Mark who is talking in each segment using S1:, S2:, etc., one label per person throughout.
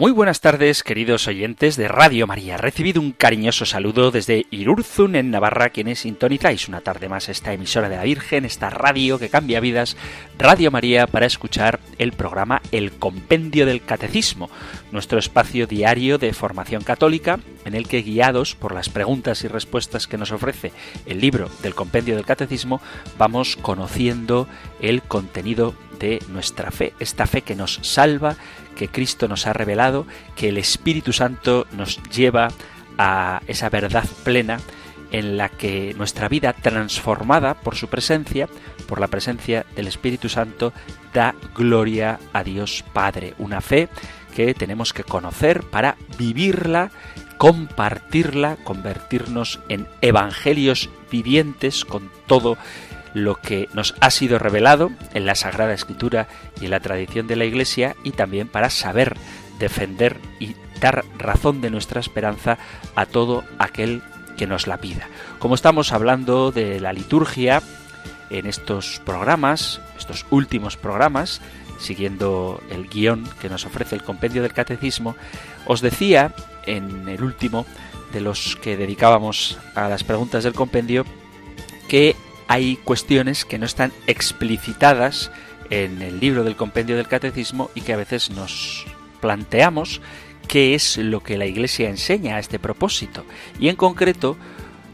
S1: Muy buenas tardes, queridos oyentes de Radio María. Recibido un cariñoso saludo desde Irurzun, en Navarra, quienes sintonizáis una tarde más esta emisora de la Virgen, esta radio que cambia vidas, Radio María, para escuchar el programa El Compendio del Catecismo, nuestro espacio diario de formación católica, en el que, guiados por las preguntas y respuestas que nos ofrece el libro del Compendio del Catecismo, vamos conociendo el contenido de nuestra fe, esta fe que nos salva, que Cristo nos ha revelado, que el Espíritu Santo nos lleva a esa verdad plena en la que nuestra vida transformada por su presencia, por la presencia del Espíritu Santo, da gloria a Dios Padre. Una fe que tenemos que conocer para vivirla, compartirla, convertirnos en evangelios vivientes con todo lo que nos ha sido revelado en la Sagrada Escritura y en la tradición de la Iglesia y también para saber defender y dar razón de nuestra esperanza a todo aquel que nos la pida. Como estamos hablando de la liturgia en estos programas, estos últimos programas, siguiendo el guion que nos ofrece el compendio del catecismo, os decía en el último de los que dedicábamos a las preguntas del compendio que hay cuestiones que no están explicitadas en el libro del compendio del catecismo y que a veces nos planteamos qué es lo que la Iglesia enseña a este propósito. Y en concreto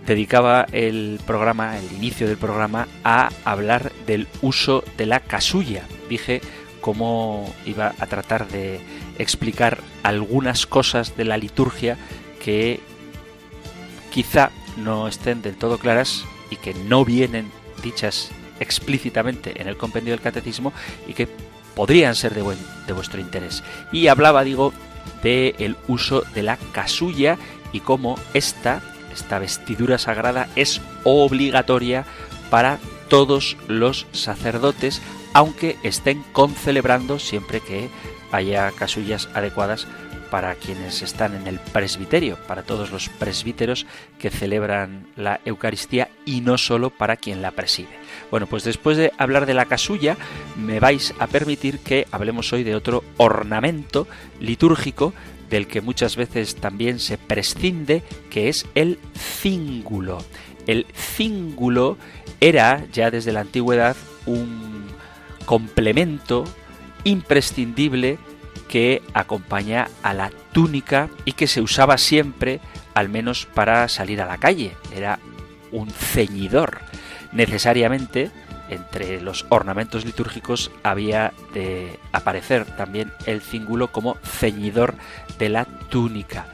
S1: dedicaba el programa, el inicio del programa, a hablar del uso de la casulla. Dije cómo iba a tratar de explicar algunas cosas de la liturgia que quizá no estén del todo claras y que no vienen dichas explícitamente en el compendio del catecismo y que podrían ser de, buen, de vuestro interés. Y hablaba, digo, del el uso de la casulla y cómo esta, esta vestidura sagrada es obligatoria para todos los sacerdotes, aunque estén concelebrando siempre que haya casullas adecuadas para quienes están en el presbiterio, para todos los presbíteros que celebran la Eucaristía y no solo para quien la preside. Bueno, pues después de hablar de la casulla, me vais a permitir que hablemos hoy de otro ornamento litúrgico del que muchas veces también se prescinde, que es el cíngulo. El cíngulo era ya desde la antigüedad un complemento imprescindible que acompaña a la túnica y que se usaba siempre, al menos para salir a la calle. Era un ceñidor. Necesariamente, entre los ornamentos litúrgicos había de aparecer también el cíngulo como ceñidor de la túnica.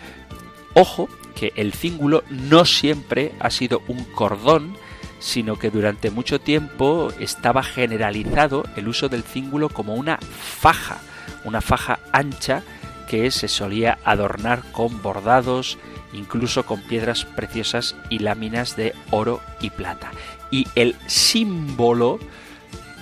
S1: Ojo que el cíngulo no siempre ha sido un cordón, sino que durante mucho tiempo estaba generalizado el uso del cíngulo como una faja una faja ancha que se solía adornar con bordados, incluso con piedras preciosas y láminas de oro y plata. Y el símbolo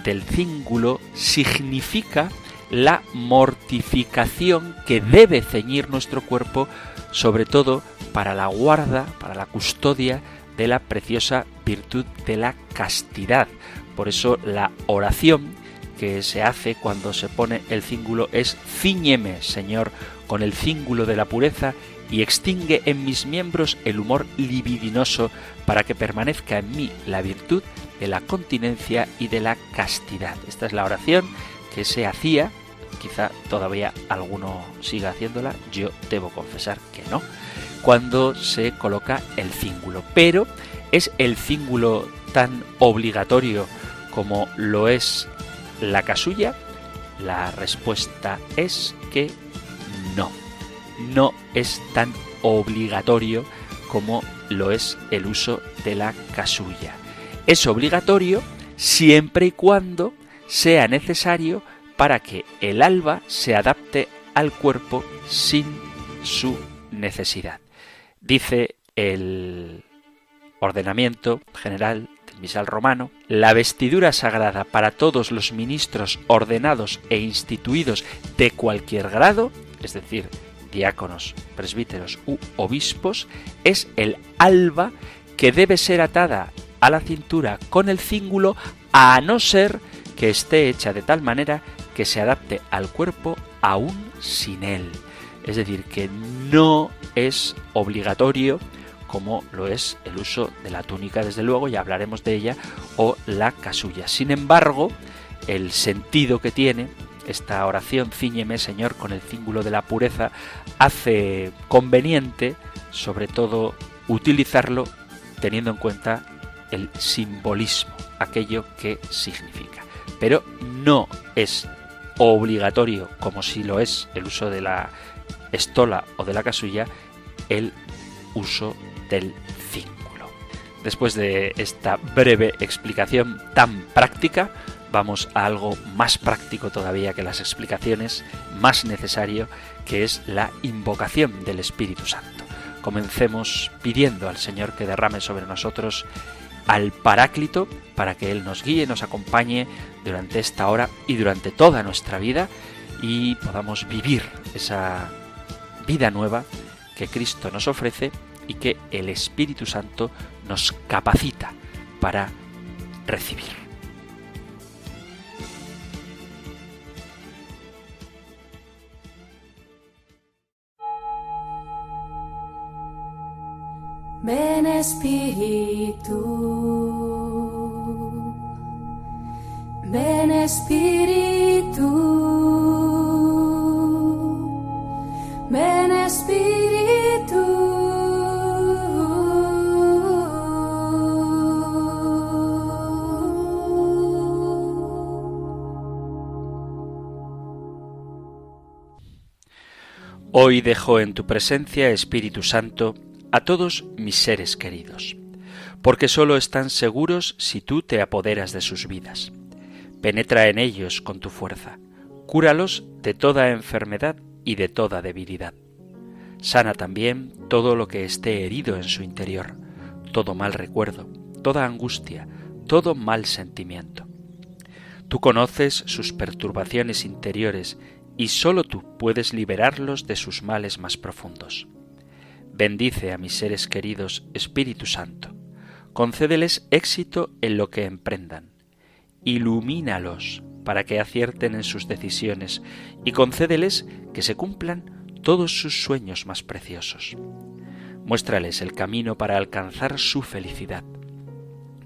S1: del cíngulo significa la mortificación que debe ceñir nuestro cuerpo, sobre todo para la guarda, para la custodia de la preciosa virtud de la castidad. Por eso la oración que se hace cuando se pone el cíngulo es Ciñeme, Señor, con el cíngulo de la pureza y extingue en mis miembros el humor libidinoso para que permanezca en mí la virtud de la continencia y de la castidad. Esta es la oración que se hacía, quizá todavía alguno siga haciéndola, yo debo confesar que no, cuando se coloca el cíngulo. Pero es el cíngulo tan obligatorio como lo es la casulla? La respuesta es que no. No es tan obligatorio como lo es el uso de la casulla. Es obligatorio siempre y cuando sea necesario para que el alba se adapte al cuerpo sin su necesidad. Dice el ordenamiento general misal romano, la vestidura sagrada para todos los ministros ordenados e instituidos de cualquier grado, es decir, diáconos, presbíteros u obispos, es el alba que debe ser atada a la cintura con el cíngulo a no ser que esté hecha de tal manera que se adapte al cuerpo aún sin él. Es decir, que no es obligatorio como lo es el uso de la túnica, desde luego, ya hablaremos de ella, o la casulla. Sin embargo, el sentido que tiene esta oración, ciñeme Señor con el cíngulo de la pureza, hace conveniente, sobre todo, utilizarlo teniendo en cuenta el simbolismo, aquello que significa. Pero no es obligatorio, como si lo es el uso de la estola o de la casulla, el uso del cíngulo. Después de esta breve explicación tan práctica, vamos a algo más práctico todavía que las explicaciones, más necesario, que es la invocación del Espíritu Santo. Comencemos pidiendo al Señor que derrame sobre nosotros al Paráclito para que Él nos guíe, nos acompañe durante esta hora y durante toda nuestra vida y podamos vivir esa vida nueva que Cristo nos ofrece y que el Espíritu Santo nos capacita para recibir.
S2: Ven Espíritu, ven Espíritu,
S1: Hoy dejo en tu presencia, Espíritu Santo, a todos mis seres queridos, porque sólo están seguros si tú te apoderas de sus vidas. Penetra en ellos con tu fuerza, cúralos de toda enfermedad y de toda debilidad. Sana también todo lo que esté herido en su interior, todo mal recuerdo, toda angustia, todo mal sentimiento. Tú conoces sus perturbaciones interiores y sólo tú puedes liberarlos de sus males más profundos. Bendice a mis seres queridos, Espíritu Santo, concédeles éxito en lo que emprendan, ilumínalos para que acierten en sus decisiones y concédeles que se cumplan todos sus sueños más preciosos. Muéstrales el camino para alcanzar su felicidad.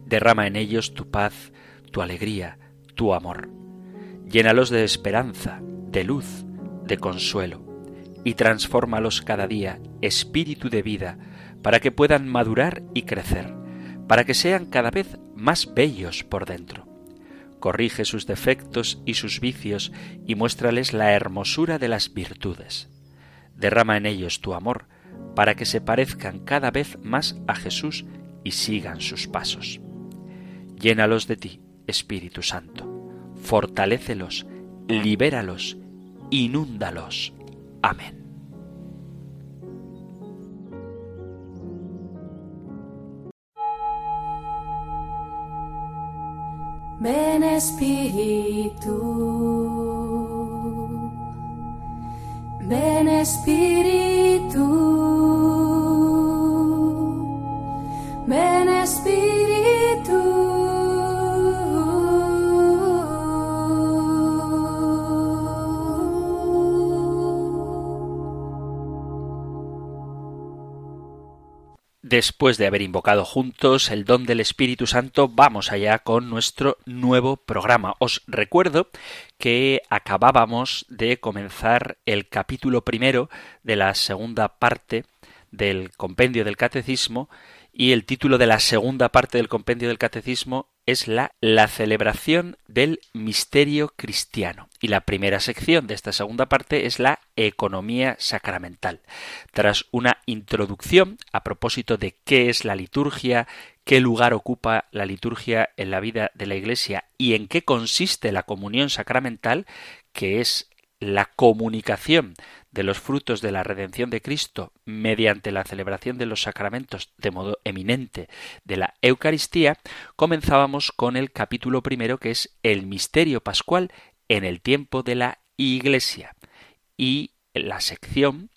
S1: Derrama en ellos tu paz, tu alegría, tu amor. Llénalos de esperanza, de luz, de consuelo, y transfórmalos cada día, espíritu de vida, para que puedan madurar y crecer, para que sean cada vez más bellos por dentro. Corrige sus defectos y sus vicios y muéstrales la hermosura de las virtudes. Derrama en ellos tu amor, para que se parezcan cada vez más a Jesús y sigan sus pasos. Llénalos de ti, Espíritu Santo. Fortalécelos, libéralos inúndalos. Amén.
S2: Ven Espíritu, ven Espíritu, ven Espíritu.
S1: Después de haber invocado juntos el don del Espíritu Santo, vamos allá con nuestro nuevo programa. Os recuerdo que acabábamos de comenzar el capítulo primero de la segunda parte del compendio del catecismo y el título de la segunda parte del compendio del catecismo es la, la celebración del misterio cristiano. Y la primera sección de esta segunda parte es la economía sacramental. Tras una introducción a propósito de qué es la liturgia, qué lugar ocupa la liturgia en la vida de la Iglesia y en qué consiste la comunión sacramental, que es la comunicación de los frutos de la redención de Cristo mediante la celebración de los sacramentos de modo eminente de la Eucaristía, comenzábamos con el capítulo primero que es el misterio pascual en el tiempo de la Iglesia. Y la sección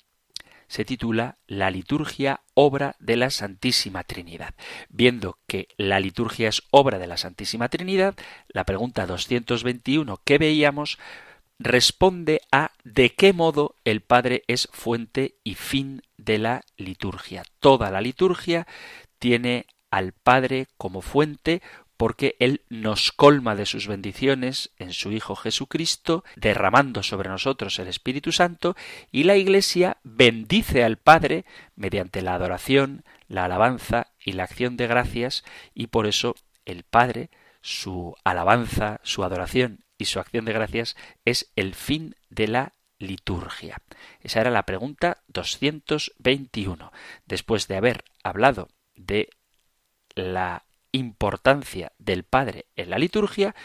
S1: se titula La liturgia obra de la Santísima Trinidad. Viendo que la liturgia es obra de la Santísima Trinidad, la pregunta 221 que veíamos responde a de qué modo el Padre es fuente y fin de la liturgia. Toda la liturgia tiene al Padre como fuente porque Él nos colma de sus bendiciones en su Hijo Jesucristo, derramando sobre nosotros el Espíritu Santo, y la Iglesia bendice al Padre mediante la adoración, la alabanza y la acción de gracias, y por eso el Padre, su alabanza, su adoración y su acción de gracias es el fin de la liturgia. Esa era la pregunta 221. Después de haber hablado de la importancia del Padre en la liturgia,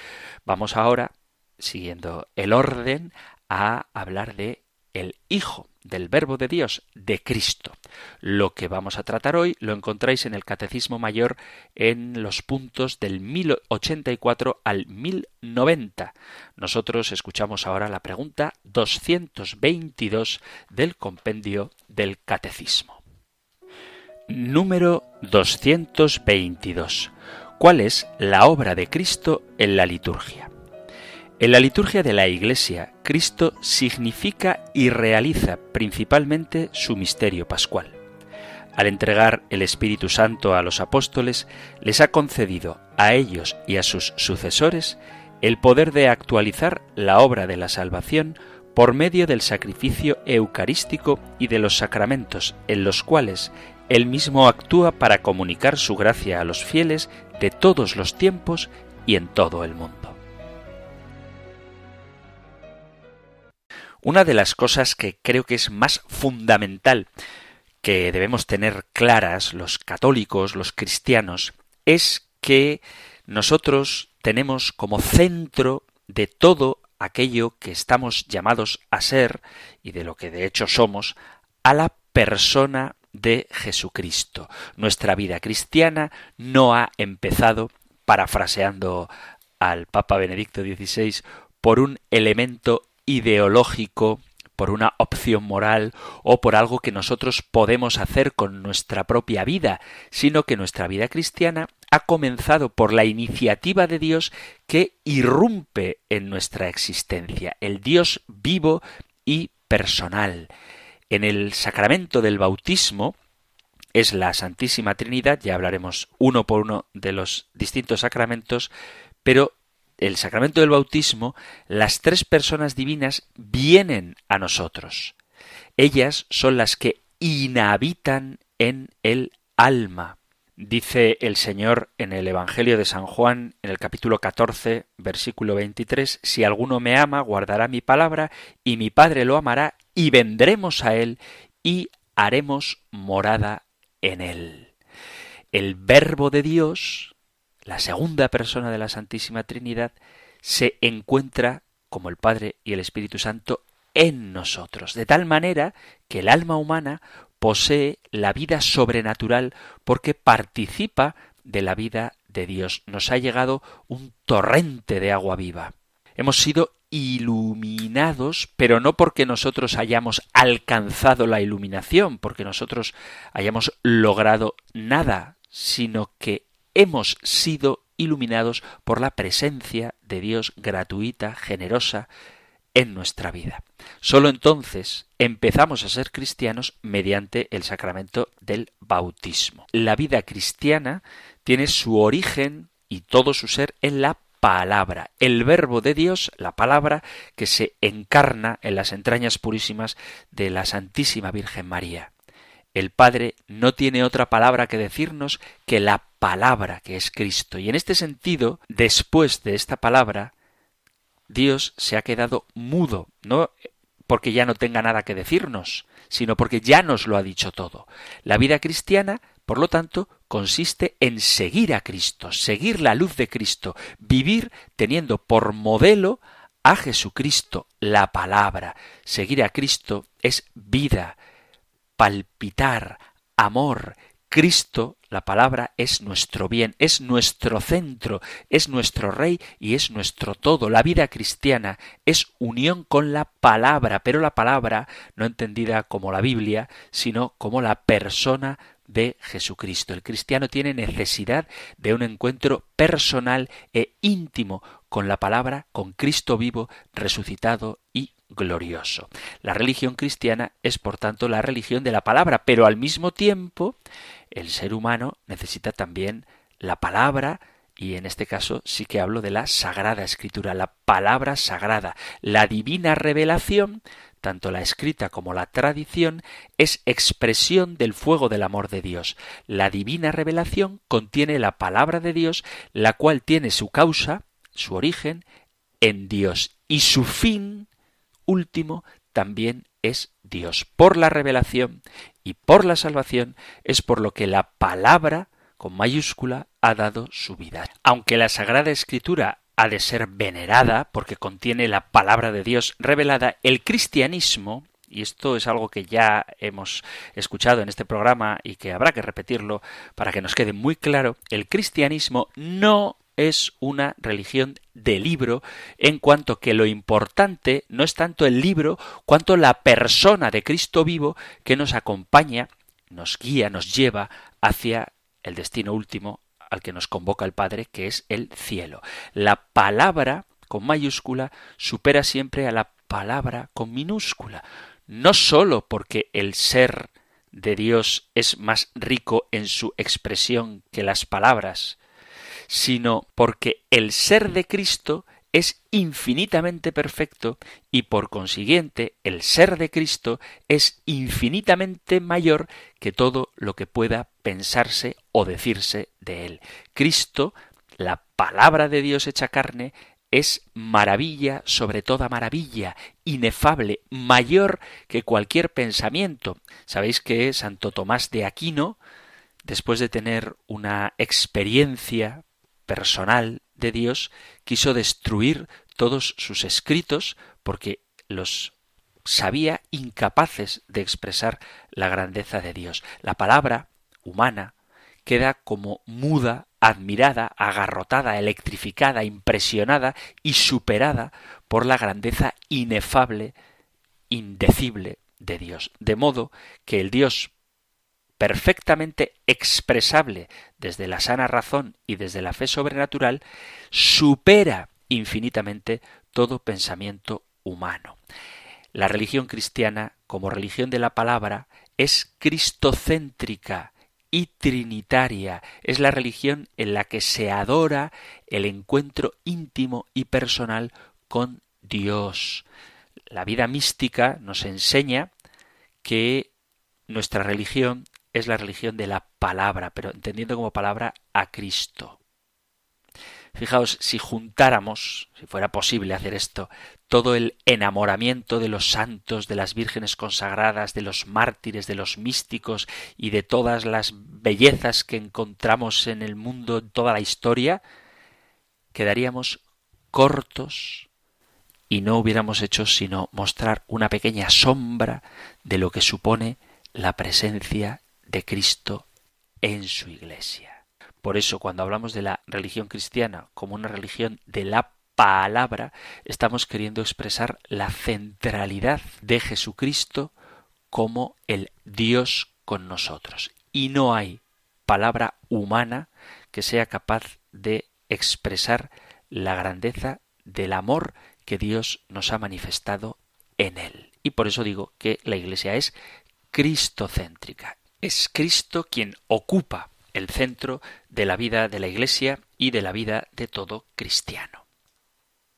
S1: vamos ahora, siguiendo el orden, a hablar de el Hijo del Verbo de Dios, de Cristo. Lo que vamos a tratar hoy lo encontráis en el Catecismo Mayor en los puntos del 1084 al 1090. Nosotros escuchamos ahora la pregunta 222 del compendio del Catecismo. Número 222. ¿Cuál es la obra de Cristo en la liturgia? En la liturgia de la Iglesia, Cristo significa y realiza principalmente su misterio pascual. Al entregar el Espíritu Santo a los apóstoles, les ha concedido a ellos y a sus sucesores el poder de actualizar la obra de la salvación por medio del sacrificio eucarístico y de los sacramentos en los cuales él mismo actúa para comunicar su gracia a los fieles de todos los tiempos y en todo el mundo. Una de las cosas que creo que es más fundamental que debemos tener claras los católicos, los cristianos, es que nosotros tenemos como centro de todo aquello que estamos llamados a ser y de lo que de hecho somos, a la persona de Jesucristo. Nuestra vida cristiana no ha empezado, parafraseando al Papa Benedicto XVI, por un elemento ideológico, por una opción moral o por algo que nosotros podemos hacer con nuestra propia vida, sino que nuestra vida cristiana ha comenzado por la iniciativa de Dios que irrumpe en nuestra existencia, el Dios vivo y personal. En el sacramento del bautismo es la Santísima Trinidad, ya hablaremos uno por uno de los distintos sacramentos, pero el sacramento del bautismo, las tres personas divinas vienen a nosotros. Ellas son las que inhabitan en el alma. Dice el Señor en el Evangelio de San Juan, en el capítulo 14, versículo 23, Si alguno me ama, guardará mi palabra, y mi Padre lo amará, y vendremos a él, y haremos morada en él. El Verbo de Dios, la segunda persona de la Santísima Trinidad, se encuentra, como el Padre y el Espíritu Santo, en nosotros, de tal manera que el alma humana posee la vida sobrenatural porque participa de la vida de Dios. Nos ha llegado un torrente de agua viva. Hemos sido iluminados, pero no porque nosotros hayamos alcanzado la iluminación, porque nosotros hayamos logrado nada, sino que hemos sido iluminados por la presencia de Dios gratuita, generosa, en nuestra vida. Solo entonces empezamos a ser cristianos mediante el sacramento del bautismo. La vida cristiana tiene su origen y todo su ser en la palabra, el verbo de Dios, la palabra que se encarna en las entrañas purísimas de la Santísima Virgen María. El Padre no tiene otra palabra que decirnos que la palabra que es Cristo. Y en este sentido, después de esta palabra, Dios se ha quedado mudo, no porque ya no tenga nada que decirnos, sino porque ya nos lo ha dicho todo. La vida cristiana, por lo tanto, consiste en seguir a Cristo, seguir la luz de Cristo, vivir teniendo por modelo a Jesucristo, la palabra. Seguir a Cristo es vida, palpitar, amor. Cristo, la palabra, es nuestro bien, es nuestro centro, es nuestro rey y es nuestro todo. La vida cristiana es unión con la palabra, pero la palabra no entendida como la Biblia, sino como la persona de Jesucristo. El cristiano tiene necesidad de un encuentro personal e íntimo con la palabra, con Cristo vivo, resucitado y glorioso. La religión cristiana es, por tanto, la religión de la palabra, pero al mismo tiempo el ser humano necesita también la palabra, y en este caso sí que hablo de la Sagrada Escritura, la palabra sagrada, la divina revelación, tanto la escrita como la tradición, es expresión del fuego del amor de Dios. La divina revelación contiene la palabra de Dios, la cual tiene su causa, su origen, en Dios, y su fin último también es Dios. Por la revelación y por la salvación es por lo que la palabra con mayúscula ha dado su vida. Aunque la Sagrada Escritura ha de ser venerada porque contiene la palabra de Dios revelada, el cristianismo y esto es algo que ya hemos escuchado en este programa y que habrá que repetirlo para que nos quede muy claro, el cristianismo no es una religión de libro, en cuanto que lo importante no es tanto el libro, cuanto la persona de Cristo vivo que nos acompaña, nos guía, nos lleva hacia el destino último al que nos convoca el Padre, que es el cielo. La palabra con mayúscula supera siempre a la palabra con minúscula, no sólo porque el ser de Dios es más rico en su expresión que las palabras, sino porque el ser de Cristo es infinitamente perfecto y por consiguiente el ser de Cristo es infinitamente mayor que todo lo que pueda pensarse o decirse de él. Cristo, la palabra de Dios hecha carne, es maravilla sobre toda maravilla, inefable, mayor que cualquier pensamiento. Sabéis que Santo Tomás de Aquino, después de tener una experiencia personal de Dios, quiso destruir todos sus escritos porque los sabía incapaces de expresar la grandeza de Dios. La palabra humana queda como muda, admirada, agarrotada, electrificada, impresionada y superada por la grandeza inefable, indecible de Dios. De modo que el Dios perfectamente expresable desde la sana razón y desde la fe sobrenatural, supera infinitamente todo pensamiento humano. La religión cristiana, como religión de la palabra, es cristocéntrica y trinitaria. Es la religión en la que se adora el encuentro íntimo y personal con Dios. La vida mística nos enseña que nuestra religión es la religión de la palabra, pero entendiendo como palabra a Cristo. Fijaos, si juntáramos, si fuera posible hacer esto, todo el enamoramiento de los santos, de las vírgenes consagradas, de los mártires, de los místicos y de todas las bellezas que encontramos en el mundo, en toda la historia, quedaríamos cortos y no hubiéramos hecho sino mostrar una pequeña sombra de lo que supone la presencia de Cristo en su Iglesia. Por eso, cuando hablamos de la religión cristiana como una religión de la palabra, estamos queriendo expresar la centralidad de Jesucristo como el Dios con nosotros. Y no hay palabra humana que sea capaz de expresar la grandeza del amor que Dios nos ha manifestado en él. Y por eso digo que la Iglesia es cristocéntrica. Es Cristo quien ocupa el centro de la vida de la Iglesia y de la vida de todo cristiano.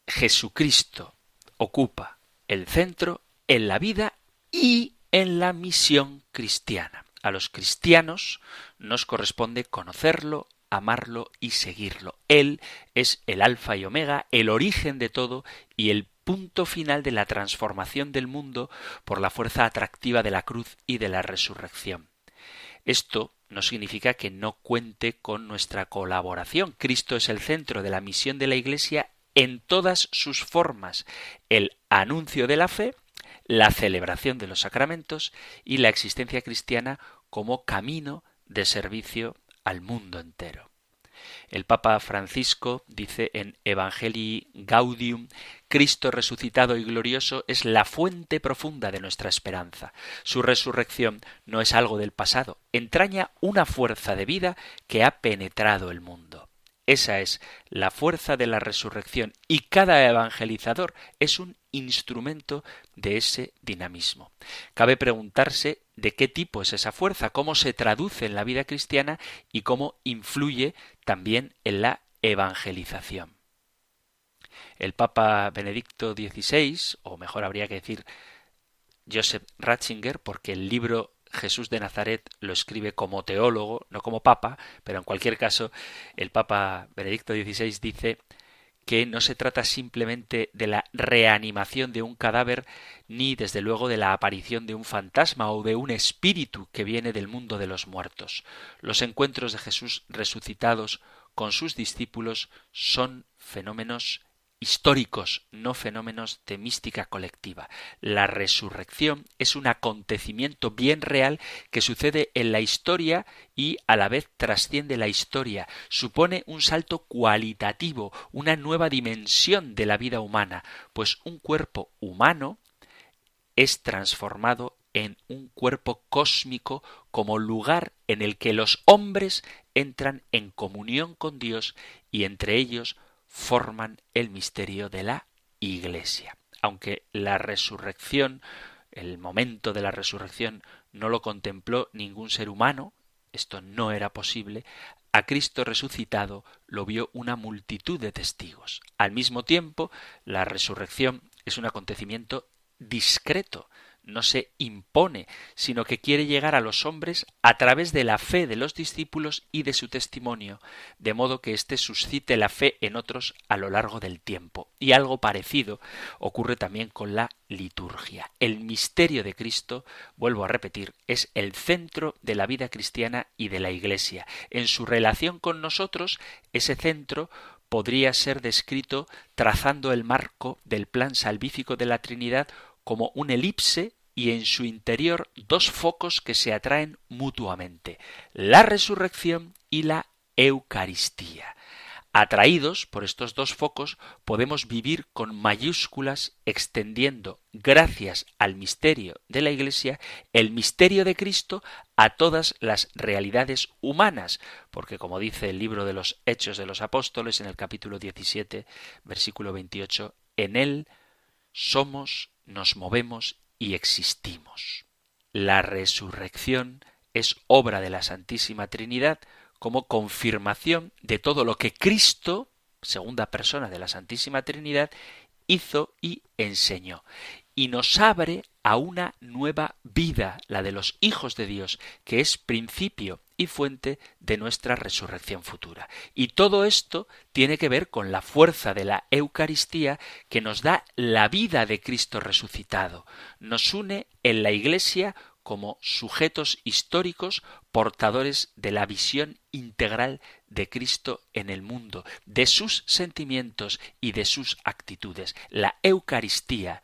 S1: Jesucristo ocupa el centro en la vida y en la misión cristiana. A los cristianos nos corresponde conocerlo, amarlo y seguirlo. Él es el alfa y omega, el origen de todo y el punto final de la transformación del mundo por la fuerza atractiva de la cruz y de la resurrección. Esto no significa que no cuente con nuestra colaboración. Cristo es el centro de la misión de la Iglesia en todas sus formas, el anuncio de la fe, la celebración de los sacramentos y la existencia cristiana como camino de servicio al mundo entero. El Papa Francisco dice en Evangelii Gaudium, Cristo resucitado y glorioso es la fuente profunda de nuestra esperanza. Su resurrección no es algo del pasado, entraña una fuerza de vida que ha penetrado el mundo. Esa es la fuerza de la resurrección y cada evangelizador es un instrumento de ese dinamismo. Cabe preguntarse de qué tipo es esa fuerza, cómo se traduce en la vida cristiana y cómo influye también en la evangelización. El Papa Benedicto XVI, o mejor habría que decir Joseph Ratzinger, porque el libro Jesús de Nazaret lo escribe como teólogo, no como papa, pero en cualquier caso el Papa Benedicto XVI dice que no se trata simplemente de la reanimación de un cadáver, ni desde luego de la aparición de un fantasma o de un espíritu que viene del mundo de los muertos. Los encuentros de Jesús resucitados con sus discípulos son fenómenos históricos, no fenómenos de mística colectiva. La resurrección es un acontecimiento bien real que sucede en la historia y a la vez trasciende la historia. Supone un salto cualitativo, una nueva dimensión de la vida humana, pues un cuerpo humano es transformado en un cuerpo cósmico como lugar en el que los hombres entran en comunión con Dios y entre ellos forman el misterio de la Iglesia. Aunque la resurrección, el momento de la resurrección, no lo contempló ningún ser humano, esto no era posible, a Cristo resucitado lo vio una multitud de testigos. Al mismo tiempo, la resurrección es un acontecimiento discreto, no se impone, sino que quiere llegar a los hombres a través de la fe de los discípulos y de su testimonio, de modo que éste suscite la fe en otros a lo largo del tiempo. Y algo parecido ocurre también con la liturgia. El misterio de Cristo, vuelvo a repetir, es el centro de la vida cristiana y de la Iglesia. En su relación con nosotros, ese centro podría ser descrito trazando el marco del plan salvífico de la Trinidad como un elipse y en su interior dos focos que se atraen mutuamente, la resurrección y la Eucaristía. Atraídos por estos dos focos podemos vivir con mayúsculas extendiendo, gracias al misterio de la Iglesia, el misterio de Cristo a todas las realidades humanas, porque como dice el libro de los Hechos de los Apóstoles en el capítulo 17, versículo 28, en él somos nos movemos y existimos. La resurrección es obra de la Santísima Trinidad como confirmación de todo lo que Cristo, segunda persona de la Santísima Trinidad, hizo y enseñó. Y nos abre a una nueva vida, la de los hijos de Dios, que es principio y fuente de nuestra resurrección futura. Y todo esto tiene que ver con la fuerza de la Eucaristía que nos da la vida de Cristo resucitado. Nos une en la Iglesia como sujetos históricos portadores de la visión integral de Cristo en el mundo, de sus sentimientos y de sus actitudes. La Eucaristía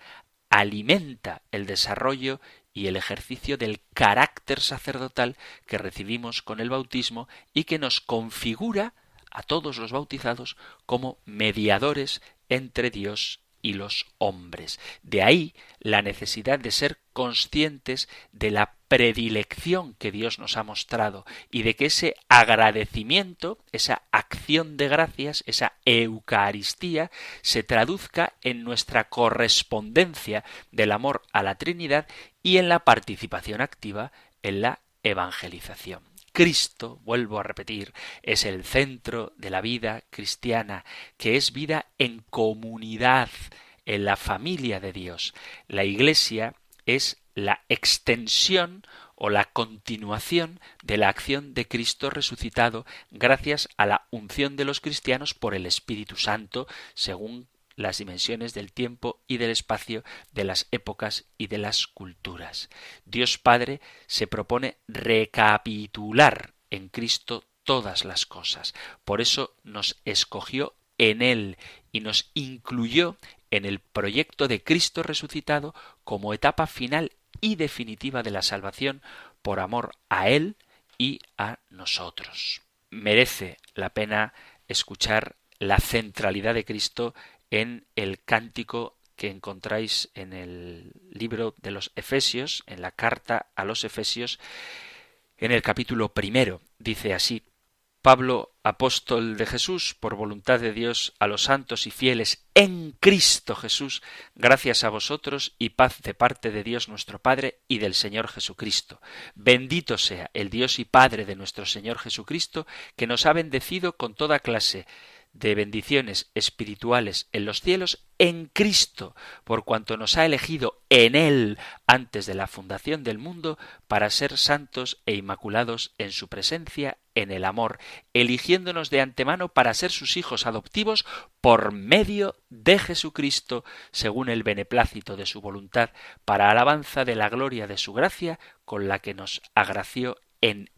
S1: alimenta el desarrollo y el ejercicio del carácter sacerdotal que recibimos con el bautismo y que nos configura a todos los bautizados como mediadores entre Dios y los hombres. De ahí la necesidad de ser conscientes de la predilección que Dios nos ha mostrado y de que ese agradecimiento, esa acción de gracias, esa Eucaristía, se traduzca en nuestra correspondencia del amor a la Trinidad y en la participación activa en la evangelización. Cristo, vuelvo a repetir, es el centro de la vida cristiana, que es vida en comunidad, en la familia de Dios. La Iglesia es la extensión o la continuación de la acción de Cristo resucitado gracias a la unción de los cristianos por el Espíritu Santo, según las dimensiones del tiempo y del espacio, de las épocas y de las culturas. Dios Padre se propone recapitular en Cristo todas las cosas. Por eso nos escogió en Él y nos incluyó en el proyecto de Cristo resucitado como etapa final y definitiva de la salvación por amor a Él y a nosotros. Merece la pena escuchar la centralidad de Cristo en el cántico que encontráis en el libro de los Efesios, en la carta a los Efesios, en el capítulo primero. Dice así, Pablo, apóstol de Jesús, por voluntad de Dios, a los santos y fieles en Cristo Jesús, gracias a vosotros y paz de parte de Dios nuestro Padre y del Señor Jesucristo. Bendito sea el Dios y Padre de nuestro Señor Jesucristo, que nos ha bendecido con toda clase de bendiciones espirituales en los cielos en Cristo, por cuanto nos ha elegido en Él antes de la fundación del mundo para ser santos e inmaculados en su presencia en el amor, eligiéndonos de antemano para ser sus hijos adoptivos por medio de Jesucristo, según el beneplácito de su voluntad, para alabanza de la gloria de su gracia, con la que nos agració en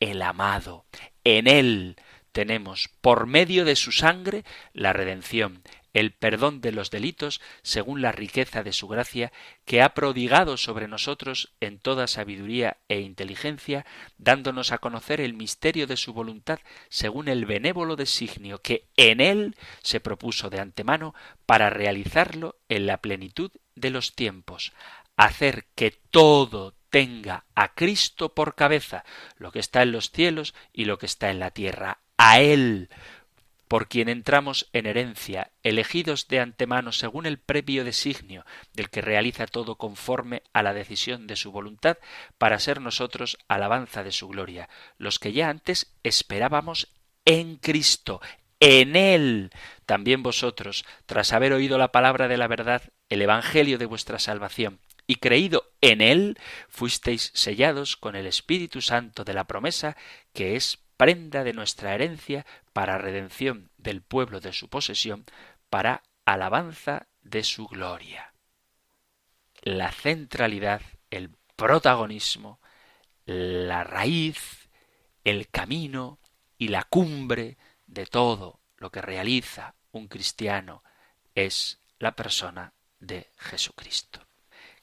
S1: el amado, en Él tenemos por medio de su sangre la redención, el perdón de los delitos según la riqueza de su gracia, que ha prodigado sobre nosotros en toda sabiduría e inteligencia, dándonos a conocer el misterio de su voluntad según el benévolo designio que en él se propuso de antemano para realizarlo en la plenitud de los tiempos, hacer que todo tenga a Cristo por cabeza, lo que está en los cielos y lo que está en la tierra, a Él, por quien entramos en herencia, elegidos de antemano según el previo designio del que realiza todo conforme a la decisión de su voluntad, para ser nosotros alabanza de su gloria, los que ya antes esperábamos en Cristo, en Él. También vosotros, tras haber oído la palabra de la verdad, el Evangelio de vuestra salvación, y creído en Él, fuisteis sellados con el Espíritu Santo de la promesa, que es prenda de nuestra herencia para redención del pueblo de su posesión, para alabanza de su gloria. La centralidad, el protagonismo, la raíz, el camino y la cumbre de todo lo que realiza un cristiano es la persona de Jesucristo.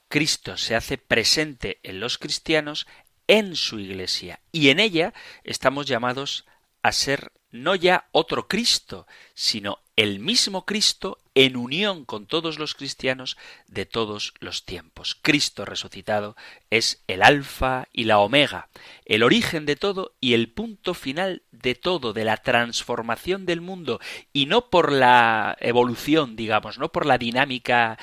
S1: Cristo se hace presente en los cristianos en su iglesia y en ella estamos llamados a ser no ya otro Cristo, sino el mismo Cristo en unión con todos los cristianos de todos los tiempos. Cristo resucitado es el alfa y la omega, el origen de todo y el punto final de todo, de la transformación del mundo, y no por la evolución, digamos, no por la dinámica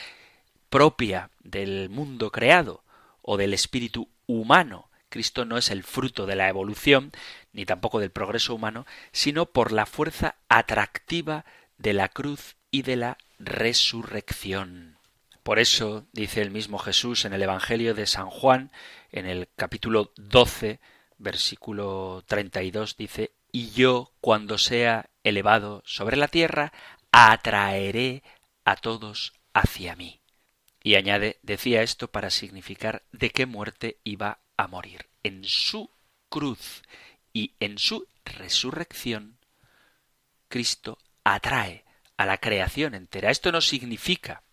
S1: propia del mundo creado o del espíritu humano, Cristo no es el fruto de la evolución, ni tampoco del progreso humano, sino por la fuerza atractiva de la cruz y de la resurrección. Por eso, dice el mismo Jesús en el Evangelio de San Juan, en el capítulo 12, versículo 32, dice, Y yo, cuando sea elevado sobre la tierra, atraeré a todos hacia mí. Y añade, decía esto para significar de qué muerte iba a morir. En su cruz y en su resurrección, Cristo atrae a la creación entera. Esto no significa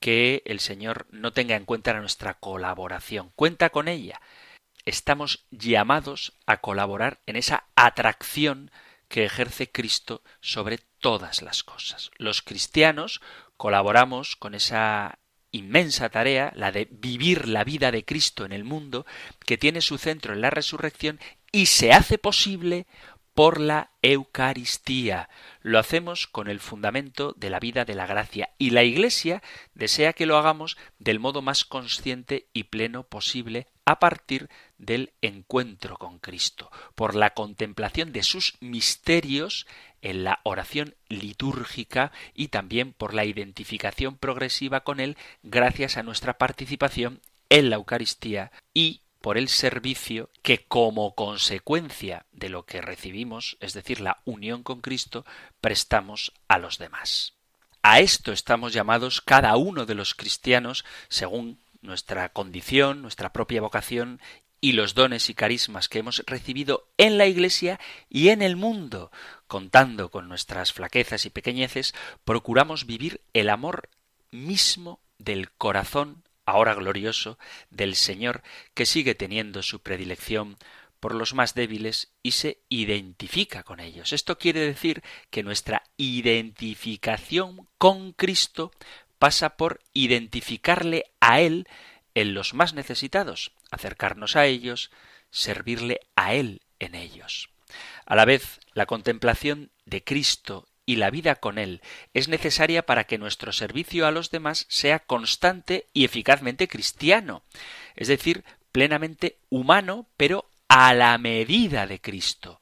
S1: que el Señor no tenga en cuenta nuestra colaboración. Cuenta con ella. Estamos llamados a colaborar en esa atracción que ejerce Cristo sobre todas las cosas. Los cristianos colaboramos con esa inmensa tarea, la de vivir la vida de Cristo en el mundo, que tiene su centro en la resurrección y se hace posible por la Eucaristía. Lo hacemos con el fundamento de la vida de la gracia y la Iglesia desea que lo hagamos del modo más consciente y pleno posible a partir del encuentro con Cristo, por la contemplación de sus misterios en la oración litúrgica y también por la identificación progresiva con Él gracias a nuestra participación en la Eucaristía y por el servicio que como consecuencia de lo que recibimos, es decir, la unión con Cristo, prestamos a los demás. A esto estamos llamados cada uno de los cristianos según nuestra condición, nuestra propia vocación y los dones y carismas que hemos recibido en la Iglesia y en el mundo. Contando con nuestras flaquezas y pequeñeces, procuramos vivir el amor mismo del corazón, ahora glorioso, del Señor, que sigue teniendo su predilección por los más débiles y se identifica con ellos. Esto quiere decir que nuestra identificación con Cristo pasa por identificarle a Él en los más necesitados, acercarnos a ellos, servirle a Él en ellos. A la vez, la contemplación de Cristo y la vida con Él es necesaria para que nuestro servicio a los demás sea constante y eficazmente cristiano, es decir, plenamente humano, pero a la medida de Cristo.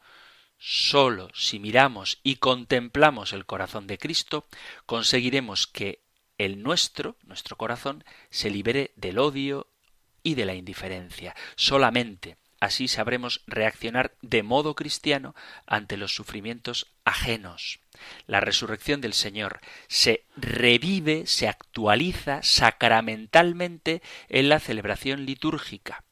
S1: Solo si miramos y contemplamos el corazón de Cristo, conseguiremos que el nuestro, nuestro corazón, se libere del odio y de la indiferencia. Solamente así sabremos reaccionar de modo cristiano ante los sufrimientos ajenos. La resurrección del Señor se revive, se actualiza sacramentalmente en la celebración litúrgica.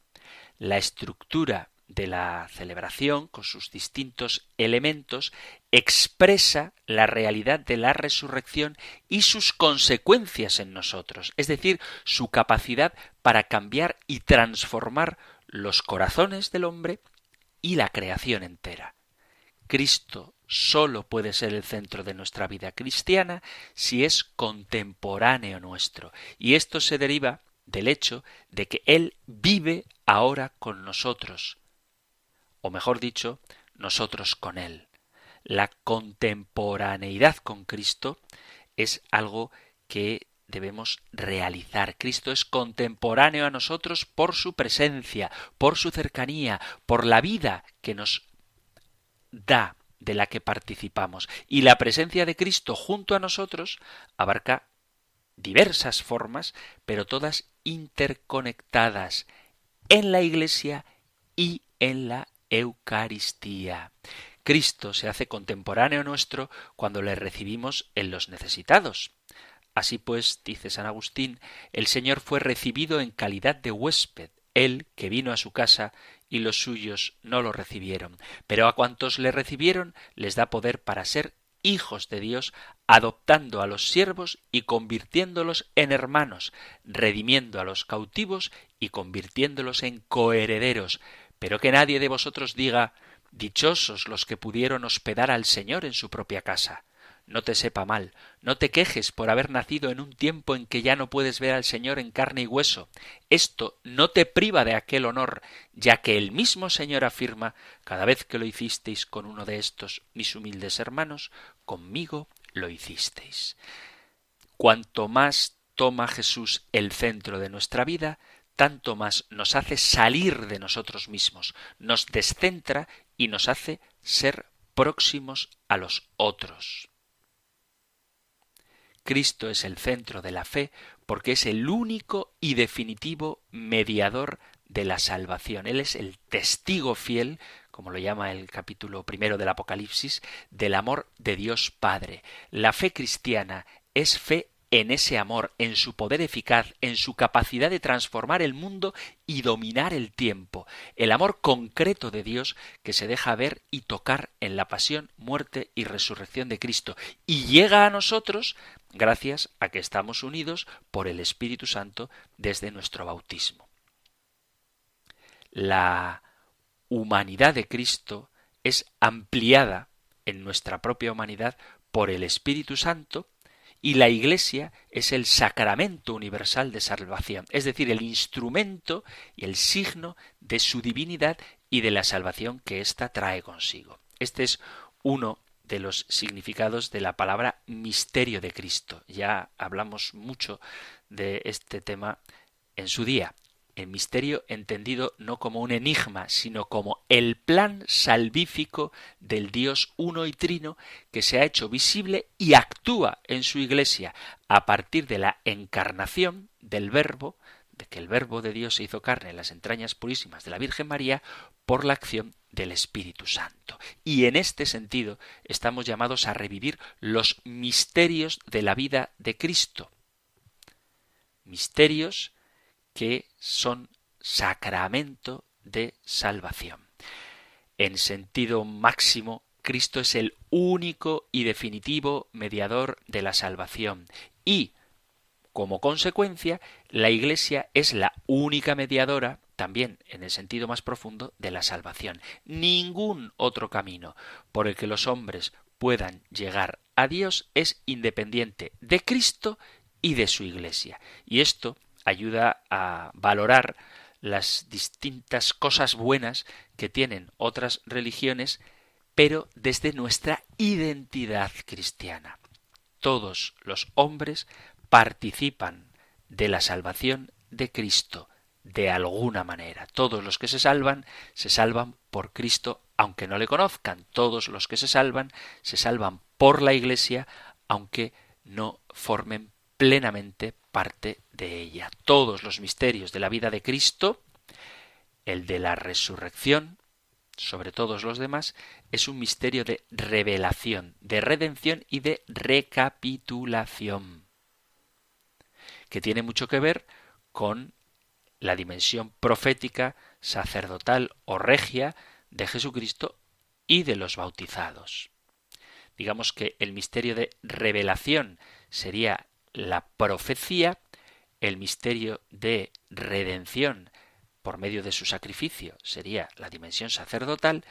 S1: La estructura de la celebración, con sus distintos elementos, expresa la realidad de la resurrección y sus consecuencias en nosotros, es decir, su capacidad para cambiar y transformar los corazones del hombre y la creación entera. Cristo sólo puede ser el centro de nuestra vida cristiana si es contemporáneo nuestro, y esto se deriva del hecho de que Él vive ahora con nosotros, o mejor dicho, nosotros con Él. La contemporaneidad con Cristo es algo que debemos realizar. Cristo es contemporáneo a nosotros por su presencia, por su cercanía, por la vida que nos da de la que participamos. Y la presencia de Cristo junto a nosotros abarca diversas formas, pero todas interconectadas en la Iglesia y en la Eucaristía. Cristo se hace contemporáneo nuestro cuando le recibimos en los necesitados. Así pues, dice San Agustín, el Señor fue recibido en calidad de huésped, él que vino a su casa y los suyos no lo recibieron. Pero a cuantos le recibieron les da poder para ser hijos de Dios, adoptando a los siervos y convirtiéndolos en hermanos, redimiendo a los cautivos y convirtiéndolos en coherederos, pero que nadie de vosotros diga Dichosos los que pudieron hospedar al Señor en su propia casa. No te sepa mal, no te quejes por haber nacido en un tiempo en que ya no puedes ver al Señor en carne y hueso. Esto no te priva de aquel honor, ya que el mismo Señor afirma cada vez que lo hicisteis con uno de estos mis humildes hermanos, conmigo lo hicisteis. Cuanto más toma Jesús el centro de nuestra vida, tanto más nos hace salir de nosotros mismos, nos descentra y nos hace ser próximos a los otros. Cristo es el centro de la fe porque es el único y definitivo mediador de la salvación. Él es el testigo fiel, como lo llama el capítulo primero del Apocalipsis, del amor de Dios Padre. La fe cristiana es fe en ese amor, en su poder eficaz, en su capacidad de transformar el mundo y dominar el tiempo, el amor concreto de Dios que se deja ver y tocar en la pasión, muerte y resurrección de Cristo, y llega a nosotros gracias a que estamos unidos por el Espíritu Santo desde nuestro bautismo. La humanidad de Cristo es ampliada en nuestra propia humanidad por el Espíritu Santo, y la Iglesia es el sacramento universal de salvación, es decir, el instrumento y el signo de su divinidad y de la salvación que ésta trae consigo. Este es uno de los significados de la palabra misterio de Cristo. Ya hablamos mucho de este tema en su día el misterio entendido no como un enigma, sino como el plan salvífico del Dios uno y trino que se ha hecho visible y actúa en su iglesia a partir de la encarnación del Verbo, de que el Verbo de Dios se hizo carne en las entrañas purísimas de la Virgen María por la acción del Espíritu Santo. Y en este sentido estamos llamados a revivir los misterios de la vida de Cristo. Misterios que son sacramento de salvación. En sentido máximo, Cristo es el único y definitivo mediador de la salvación y, como consecuencia, la Iglesia es la única mediadora también en el sentido más profundo de la salvación. Ningún otro camino por el que los hombres puedan llegar a Dios es independiente de Cristo y de su Iglesia. Y esto ayuda a valorar las distintas cosas buenas que tienen otras religiones, pero desde nuestra identidad cristiana. Todos los hombres participan de la salvación de Cristo de alguna manera. Todos los que se salvan se salvan por Cristo aunque no le conozcan. Todos los que se salvan se salvan por la Iglesia aunque no formen plenamente parte de ella. Todos los misterios de la vida de Cristo, el de la resurrección, sobre todos los demás, es un misterio de revelación, de redención y de recapitulación, que tiene mucho que ver con la dimensión profética, sacerdotal o regia de Jesucristo y de los bautizados. Digamos que el misterio de revelación sería la profecía, el misterio de redención por medio de su sacrificio sería la dimensión sacerdotal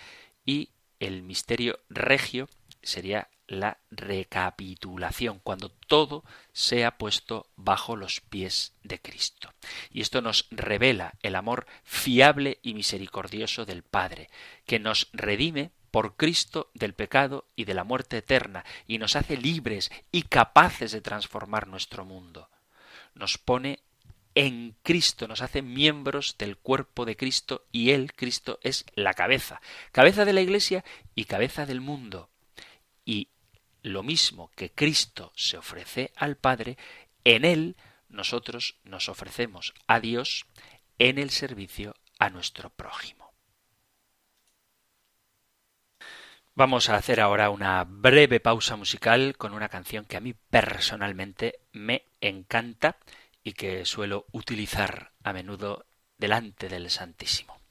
S1: y el misterio regio sería la recapitulación, cuando todo sea puesto bajo los pies de Cristo. Y esto nos revela el amor fiable y misericordioso del Padre, que nos redime por Cristo del pecado y de la muerte eterna, y nos hace libres y capaces de transformar nuestro mundo. Nos pone en Cristo, nos hace miembros del cuerpo de Cristo y Él, Cristo, es la cabeza, cabeza de la Iglesia y cabeza del mundo. Y lo mismo que Cristo se ofrece al Padre, en Él nosotros nos ofrecemos a Dios en el servicio a nuestro prójimo. Vamos a hacer ahora una breve pausa musical con una canción que a mí personalmente me encanta y que suelo utilizar a menudo delante del Santísimo.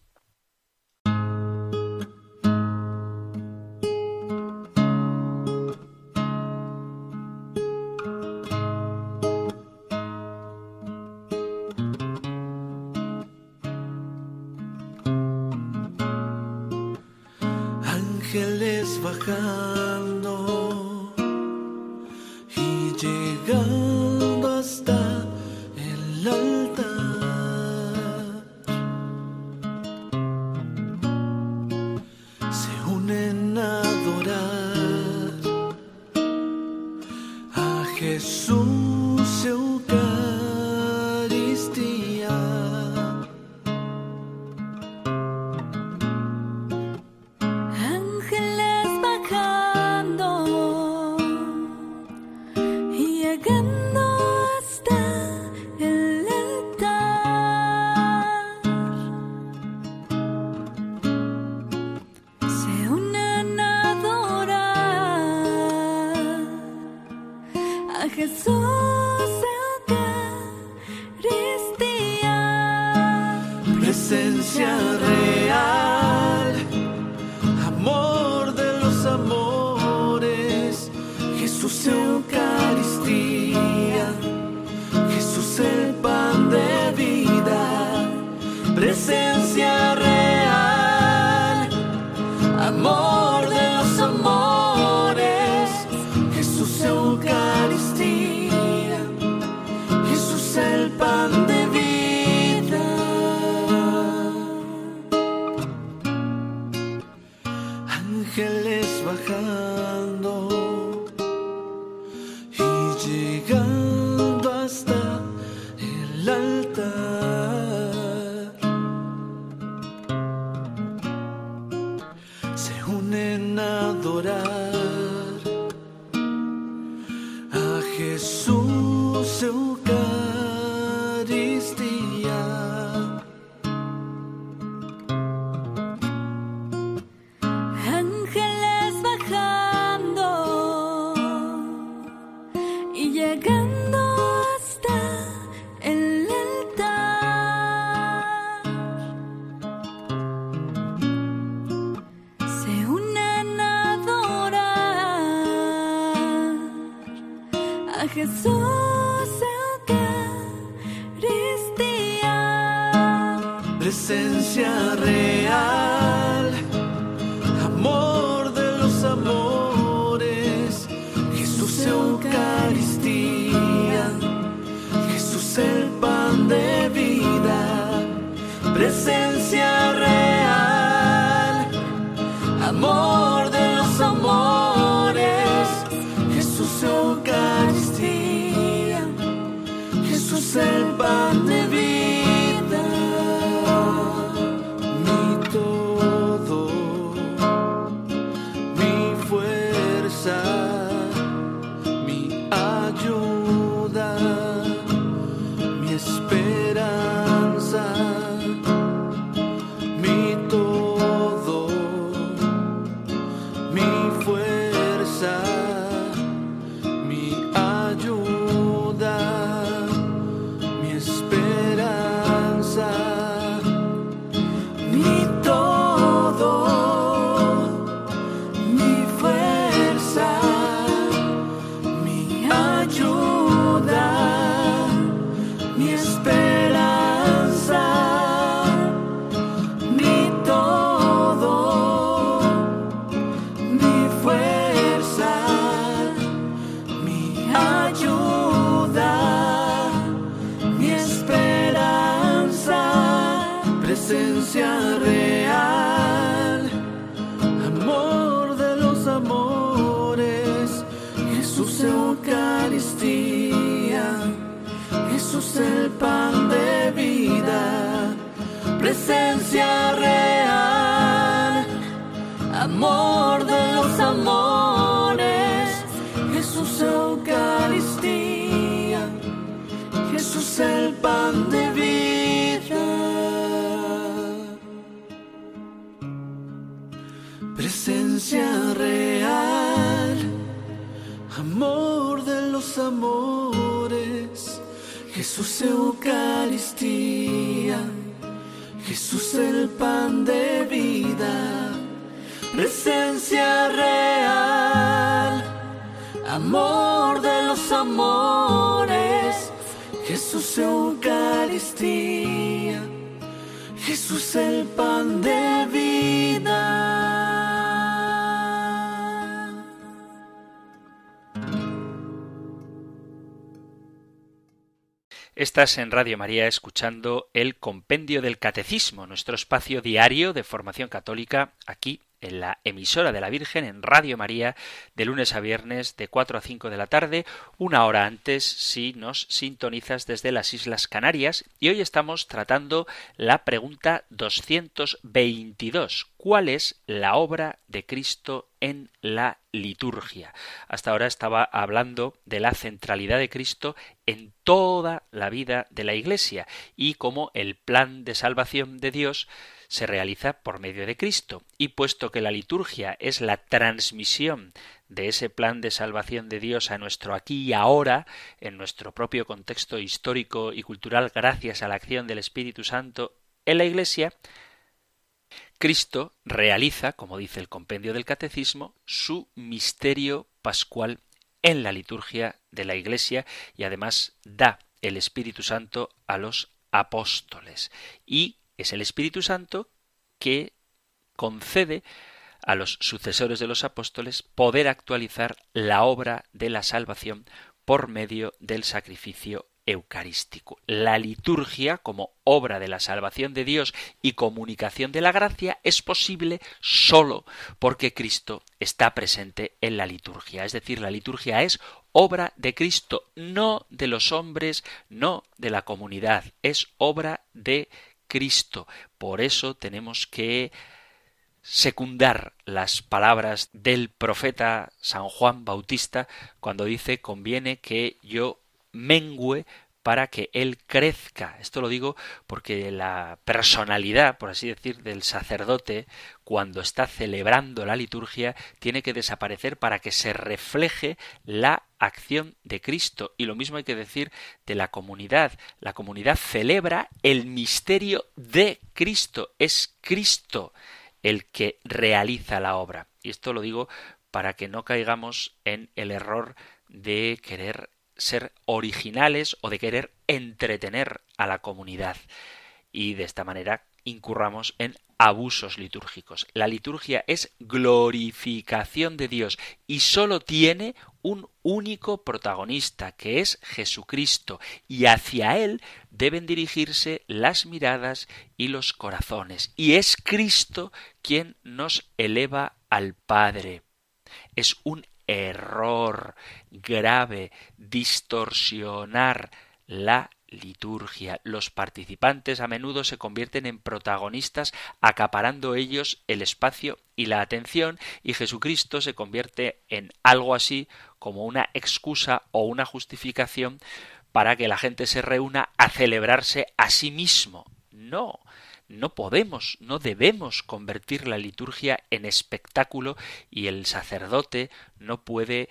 S3: Ayuda, amores, Jesús Eucaristía, Jesús el pan de vida.
S1: Estás en Radio María escuchando el Compendio del Catecismo, nuestro espacio diario de formación católica aquí en la emisora de la Virgen en Radio María de lunes a viernes de 4 a 5 de la tarde, una hora antes si nos sintonizas desde las Islas Canarias y hoy estamos tratando la pregunta 222. ¿Cuál es la obra de Cristo en la liturgia? Hasta ahora estaba hablando de la centralidad de Cristo en toda la vida de la Iglesia y cómo el plan de salvación de Dios se realiza por medio de Cristo. Y puesto que la liturgia es la transmisión de ese plan de salvación de Dios a nuestro aquí y ahora, en nuestro propio contexto histórico y cultural, gracias a la acción del Espíritu Santo en la Iglesia, Cristo realiza, como dice el compendio del Catecismo, su misterio pascual en la liturgia de la Iglesia y además da el Espíritu Santo a los apóstoles. Y es el Espíritu Santo que concede a los sucesores de los apóstoles poder actualizar la obra de la salvación por medio del sacrificio eucarístico. La liturgia, como obra de la salvación de Dios y comunicación de la gracia, es posible sólo porque Cristo está presente en la liturgia. Es decir, la liturgia es obra de Cristo, no de los hombres, no de la comunidad, es obra de Cristo. Por eso tenemos que secundar las palabras del profeta San Juan Bautista cuando dice conviene que yo mengüe para que él crezca. Esto lo digo porque la personalidad, por así decir, del sacerdote, cuando está celebrando la liturgia, tiene que desaparecer para que se refleje la acción de Cristo. Y lo mismo hay que decir de la comunidad. La comunidad celebra el misterio de Cristo. Es Cristo el que realiza la obra. Y esto lo digo para que no caigamos en el error de querer ser originales o de querer entretener a la comunidad. Y de esta manera incurramos en abusos litúrgicos. La liturgia es glorificación de Dios y sólo tiene un único protagonista, que es Jesucristo, y hacia Él deben dirigirse las miradas y los corazones. Y es Cristo quien nos eleva al Padre. Es un error grave distorsionar la liturgia. Los participantes a menudo se convierten en protagonistas acaparando ellos el espacio y la atención y Jesucristo se convierte en algo así como una excusa o una justificación para que la gente se reúna a celebrarse a sí mismo. No, no podemos, no debemos convertir la liturgia en espectáculo y el sacerdote no puede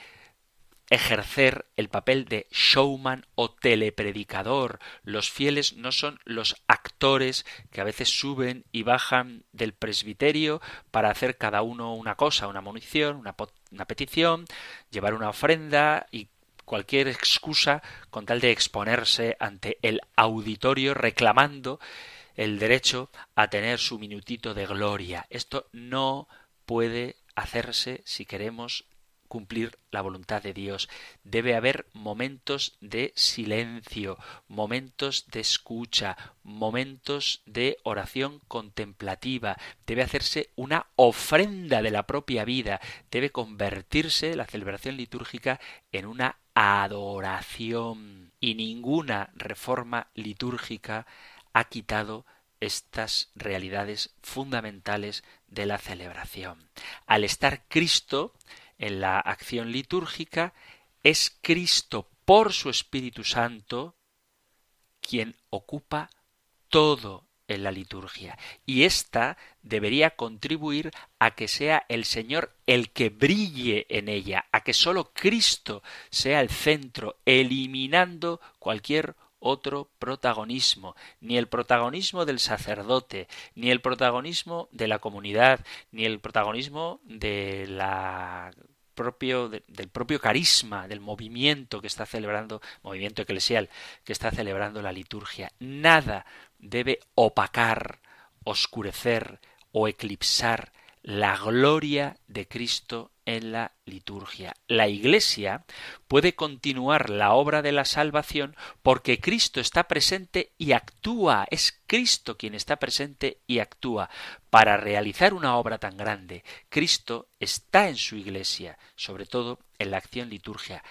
S1: ejercer el papel de showman o telepredicador. Los fieles no son los actores que a veces suben y bajan del presbiterio para hacer cada uno una cosa, una munición, una, una petición, llevar una ofrenda y cualquier excusa con tal de exponerse ante el auditorio reclamando el derecho a tener su minutito de gloria. Esto no puede hacerse si queremos cumplir la voluntad de Dios. Debe haber momentos de silencio, momentos de escucha, momentos de oración contemplativa. Debe hacerse una ofrenda de la propia vida. Debe convertirse la celebración litúrgica en una adoración. Y ninguna reforma litúrgica ha quitado estas realidades fundamentales de la celebración. Al estar Cristo en la acción litúrgica, es Cristo por su Espíritu Santo quien ocupa todo en la liturgia. Y ésta debería contribuir a que sea el Señor el que brille en ella, a que sólo Cristo sea el centro, eliminando cualquier otro protagonismo, ni el protagonismo del sacerdote, ni el protagonismo de la comunidad, ni el protagonismo del propio carisma, del movimiento que está celebrando, movimiento eclesial que está celebrando la liturgia. Nada debe opacar, oscurecer o eclipsar la gloria de Cristo en la liturgia. La Iglesia puede continuar la obra de la salvación porque Cristo está presente y actúa. Es Cristo quien está presente y actúa. Para realizar una obra tan grande, Cristo está en su Iglesia, sobre todo en la acción liturgia.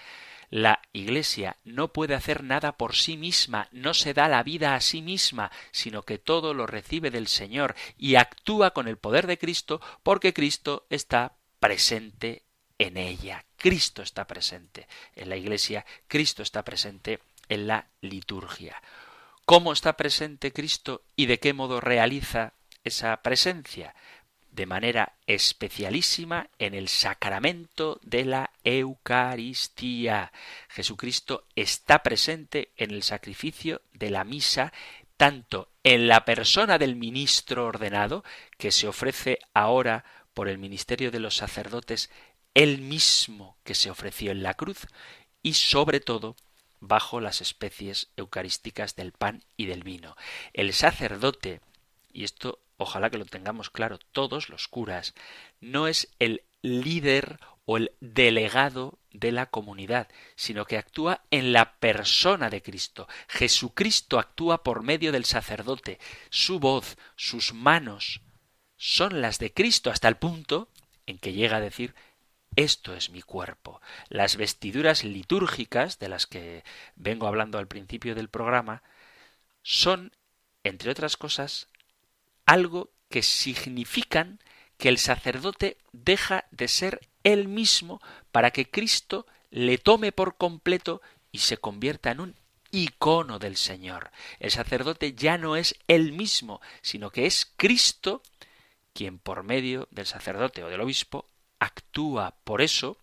S1: La Iglesia no puede hacer nada por sí misma, no se da la vida a sí misma, sino que todo lo recibe del Señor y actúa con el poder de Cristo porque Cristo está presente en ella. Cristo está presente en la Iglesia, Cristo está presente en la liturgia. ¿Cómo está presente Cristo y de qué modo realiza esa presencia? de manera especialísima en el sacramento de la Eucaristía. Jesucristo está presente en el sacrificio de la misa, tanto en la persona del ministro ordenado, que se ofrece ahora por el ministerio de los sacerdotes, él mismo que se ofreció en la cruz, y sobre todo bajo las especies eucarísticas del pan y del vino. El sacerdote, y esto ojalá que lo tengamos claro todos los curas, no es el líder o el delegado de la comunidad, sino que actúa en la persona de Cristo. Jesucristo actúa por medio del sacerdote. Su voz, sus manos, son las de Cristo hasta el punto en que llega a decir esto es mi cuerpo. Las vestiduras litúrgicas, de las que vengo hablando al principio del programa, son, entre otras cosas, algo que significan que el sacerdote deja de ser él mismo para que Cristo le tome por completo y se convierta en un icono del Señor. El sacerdote ya no es él mismo, sino que es Cristo quien por medio del sacerdote o del obispo actúa. Por eso,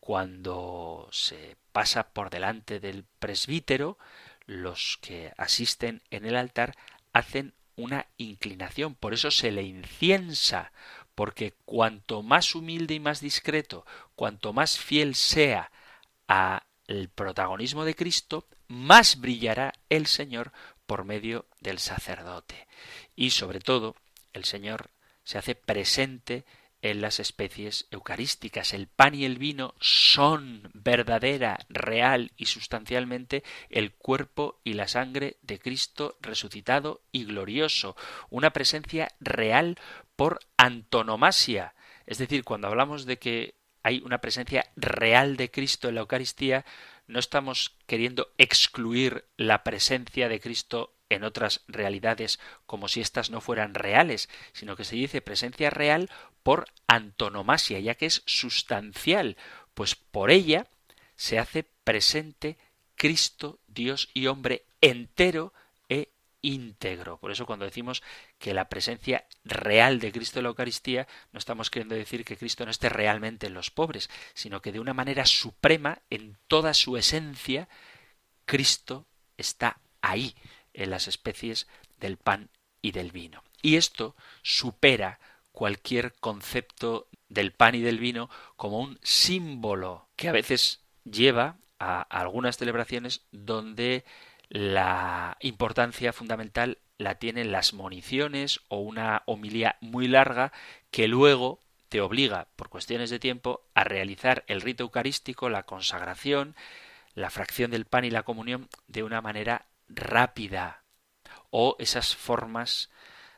S1: cuando se pasa por delante del presbítero, los que asisten en el altar hacen una inclinación, por eso se le inciensa, porque cuanto más humilde y más discreto, cuanto más fiel sea a el protagonismo de Cristo, más brillará el Señor por medio del sacerdote. Y sobre todo, el Señor se hace presente en las especies eucarísticas. El pan y el vino son verdadera, real y sustancialmente el cuerpo y la sangre de Cristo resucitado y glorioso, una presencia real por antonomasia. Es decir, cuando hablamos de que hay una presencia real de Cristo en la Eucaristía, no estamos queriendo excluir la presencia de Cristo en otras realidades como si éstas no fueran reales, sino que se dice presencia real por antonomasia, ya que es sustancial, pues por ella se hace presente Cristo, Dios y hombre entero e íntegro. Por eso cuando decimos que la presencia real de Cristo en la Eucaristía, no estamos queriendo decir que Cristo no esté realmente en los pobres, sino que de una manera suprema, en toda su esencia, Cristo está ahí en las especies del pan y del vino. Y esto supera cualquier concepto del pan y del vino como un símbolo que a veces lleva a algunas celebraciones donde la importancia fundamental la tienen las municiones o una homilía muy larga que luego te obliga, por cuestiones de tiempo, a realizar el rito eucarístico, la consagración, la fracción del pan y la comunión de una manera rápida o esas formas,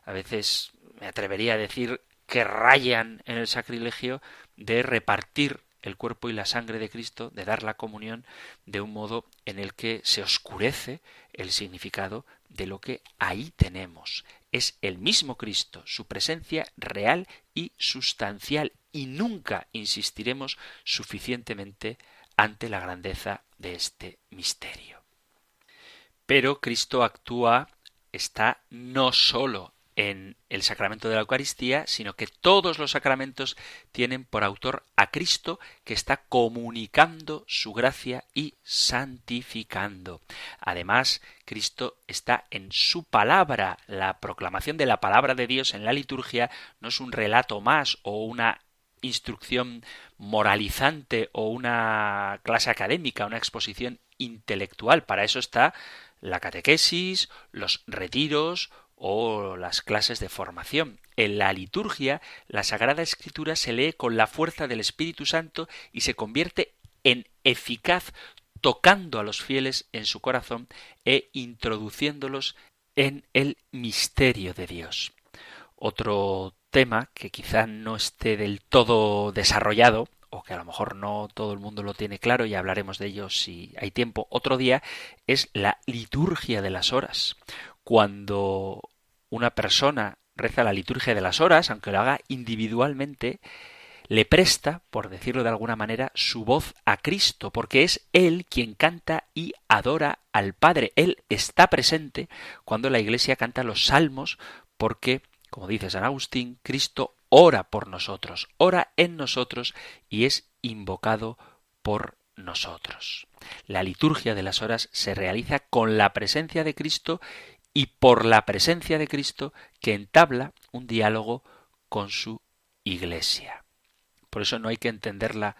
S1: a veces me atrevería a decir, que rayan en el sacrilegio de repartir el cuerpo y la sangre de Cristo, de dar la comunión de un modo en el que se oscurece el significado de lo que ahí tenemos. Es el mismo Cristo, su presencia real y sustancial, y nunca insistiremos suficientemente ante la grandeza de este misterio. Pero Cristo actúa, está no sólo en el sacramento de la Eucaristía, sino que todos los sacramentos tienen por autor a Cristo que está comunicando su gracia y santificando. Además, Cristo está en su palabra. La proclamación de la palabra de Dios en la liturgia no es un relato más o una instrucción moralizante o una clase académica, una exposición intelectual. Para eso está la catequesis, los retiros o las clases de formación. En la liturgia, la Sagrada Escritura se lee con la fuerza del Espíritu Santo y se convierte en eficaz tocando a los fieles en su corazón e introduciéndolos en el misterio de Dios. Otro tema que quizá no esté del todo desarrollado o que a lo mejor no todo el mundo lo tiene claro y hablaremos de ello si hay tiempo otro día, es la liturgia de las horas. Cuando una persona reza la liturgia de las horas, aunque lo haga individualmente, le presta, por decirlo de alguna manera, su voz a Cristo, porque es Él quien canta y adora al Padre. Él está presente cuando la Iglesia canta los salmos, porque, como dice San Agustín, Cristo ora por nosotros, ora en nosotros y es invocado por nosotros. La liturgia de las horas se realiza con la presencia de Cristo y por la presencia de Cristo que entabla un diálogo con su Iglesia. Por eso no hay que entenderla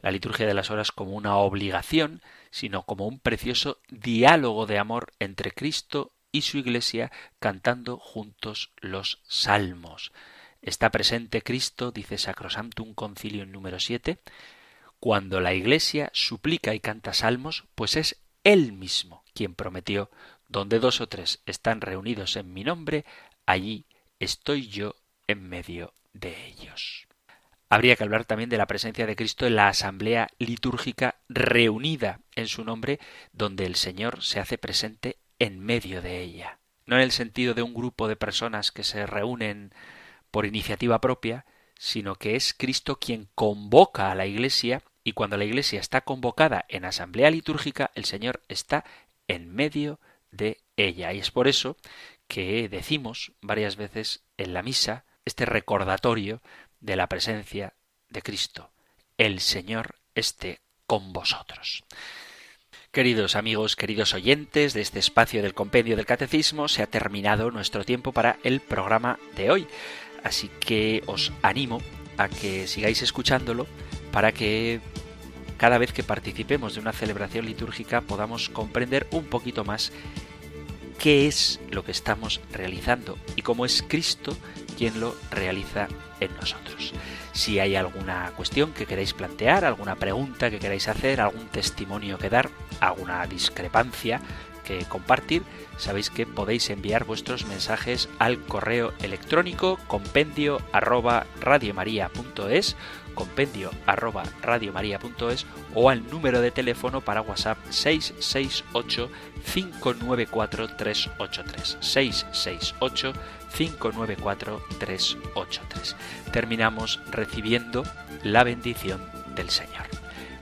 S1: la liturgia de las horas como una obligación, sino como un precioso diálogo de amor entre Cristo y su Iglesia cantando juntos los salmos. Está presente Cristo, dice Sacrosanctum Concilio número 7, cuando la Iglesia suplica y canta salmos, pues es Él mismo quien prometió, donde dos o tres están reunidos en mi nombre, allí estoy yo en medio de ellos. Habría que hablar también de la presencia de Cristo en la asamblea litúrgica reunida en su nombre, donde el Señor se hace presente en medio de ella. No en el sentido de un grupo de personas que se reúnen por iniciativa propia, sino que es Cristo quien convoca a la Iglesia y cuando la Iglesia está convocada en asamblea litúrgica, el Señor está en medio de ella. Y es por eso que decimos varias veces en la misa este recordatorio de la presencia de Cristo. El Señor esté con vosotros. Queridos amigos, queridos oyentes de este espacio del Compendio del Catecismo, se ha terminado nuestro tiempo para el programa de hoy. Así que os animo a que sigáis escuchándolo para que cada vez que participemos de una celebración litúrgica podamos comprender un poquito más qué es lo que estamos realizando y cómo es Cristo quien lo realiza en nosotros. Si hay alguna cuestión que queráis plantear, alguna pregunta que queráis hacer, algún testimonio que dar, alguna discrepancia que compartir, sabéis que podéis enviar vuestros mensajes al correo electrónico compendio arroba radiomaria.es compendio arroba radiomaria.es o al número de teléfono para WhatsApp 668 594 383 668 594 383. Terminamos recibiendo la bendición del Señor.